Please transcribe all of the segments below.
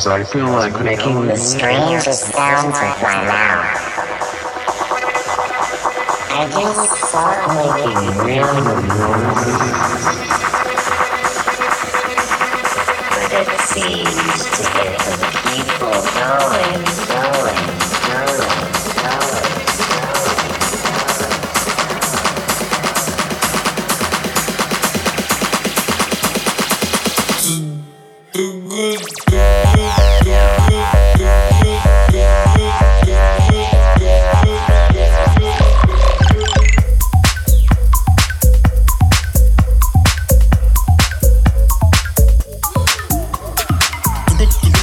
Sometimes I feel like making the strangest sounds with my mouth. I just start making real noises. But it seems to get the people going,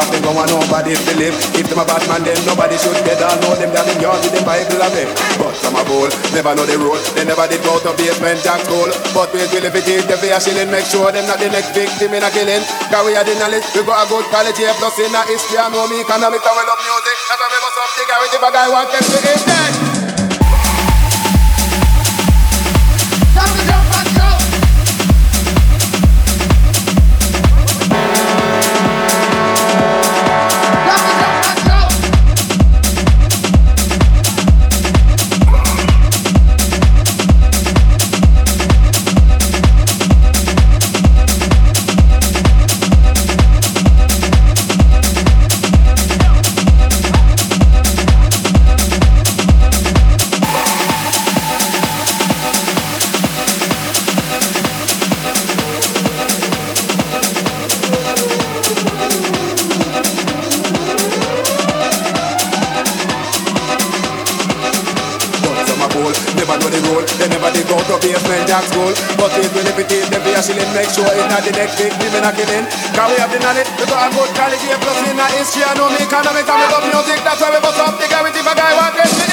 off, them go on nobody live. If them a bad man, then nobody should get all know them. That in yard with them Bible of it. But some a bull, never know the rule. They never did go to basement jack school. But we will if it is the fear shilling, make sure them not the next victim in a killing. Cause we are the knowledge, we got a good quality plus in a history. I know me economics and we love music. That's why we must have the garage if a guy want them to hit that. make sure it's not the next big women are killing. Cause we have the knowledge, we got a good quality, plus in our history, I know me economics, and we love music, that's why we bust up the guy with if a guy want to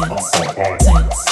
sense, sense,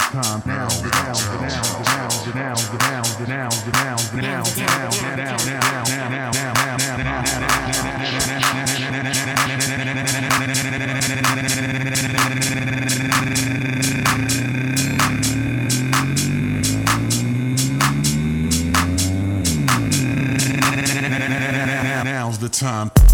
time, now's the now's the now's the now's the now's the now's the now's the now's the now's the the now now now now now now now Now's the time.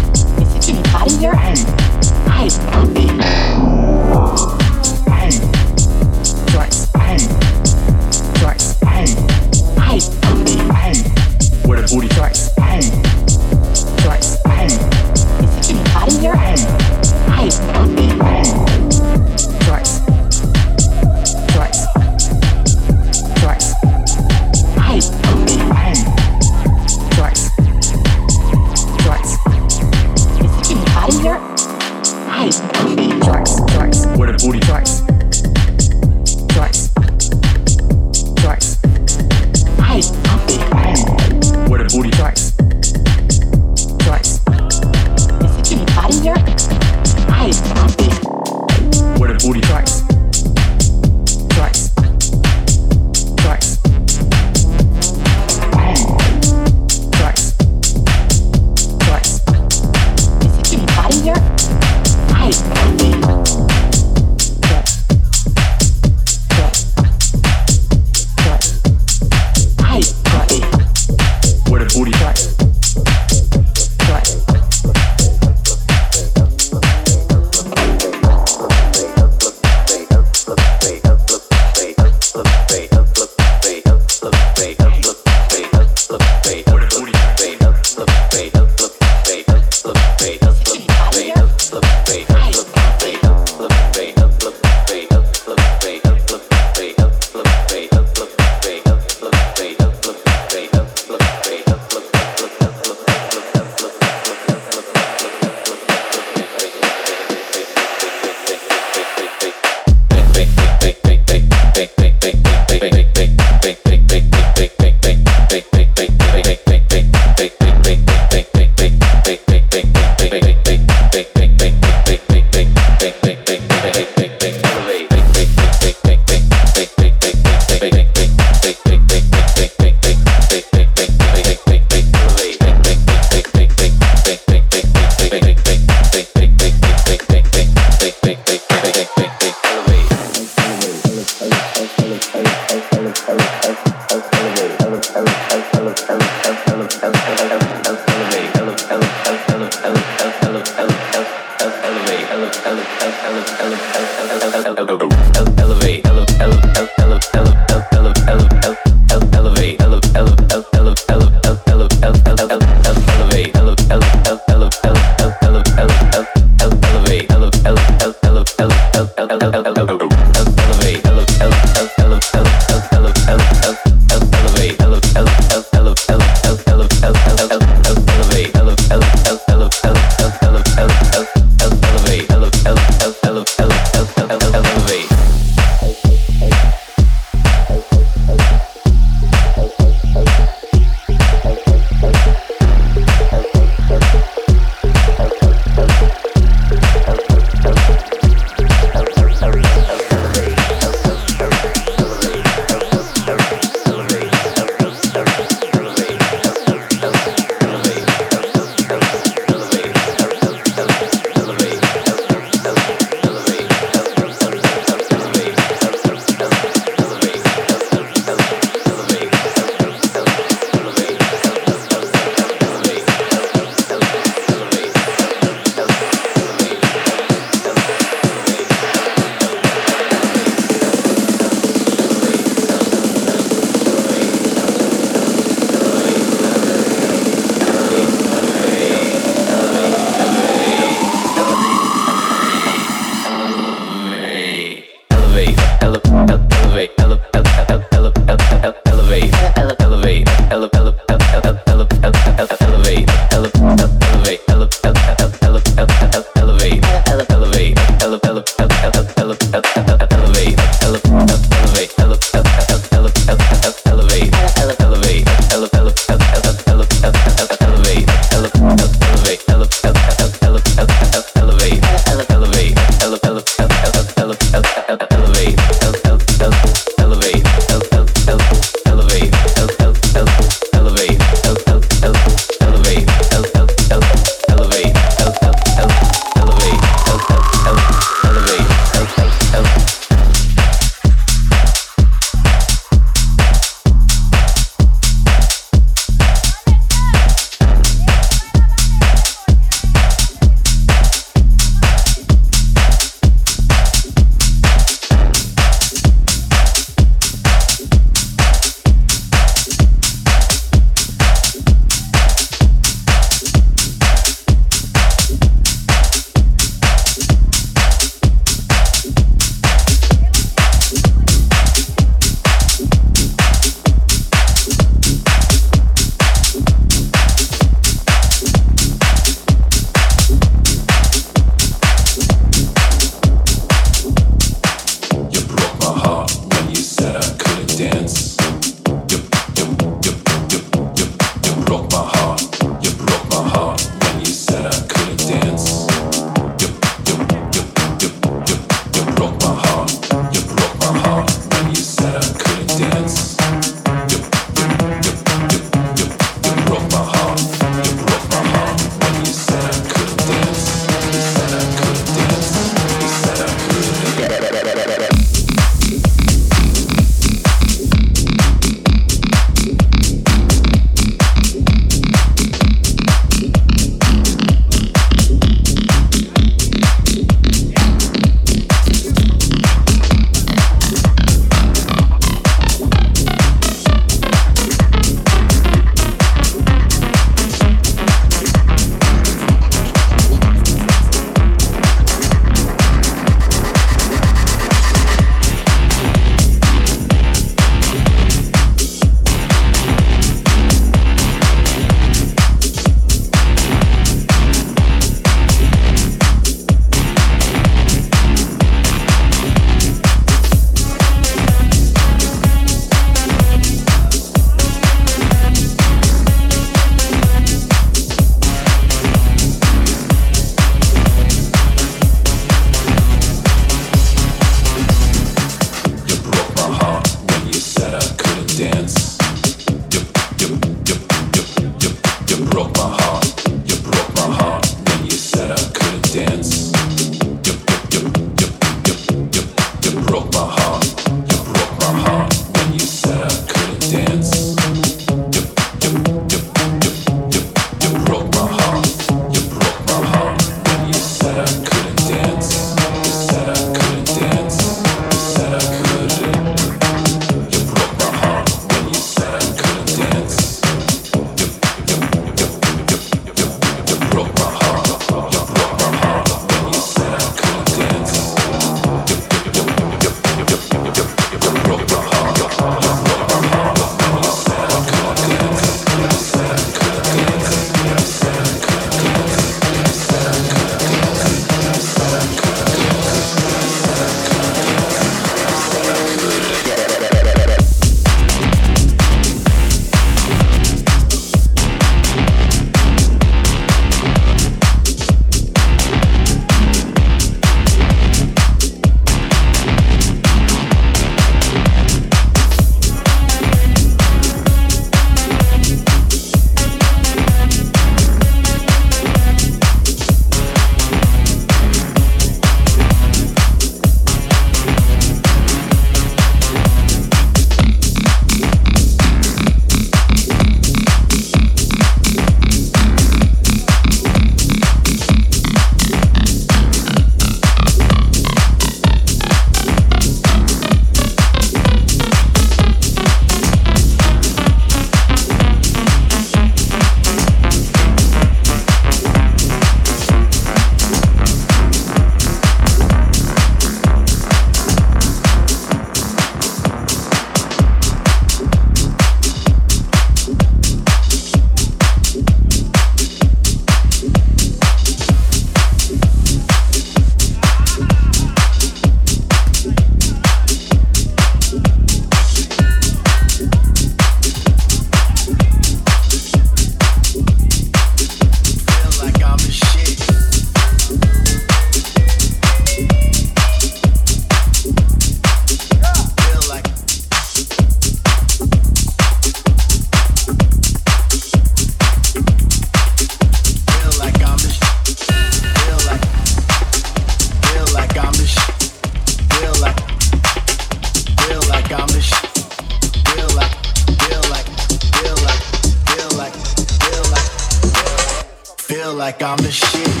Like I'm the shit.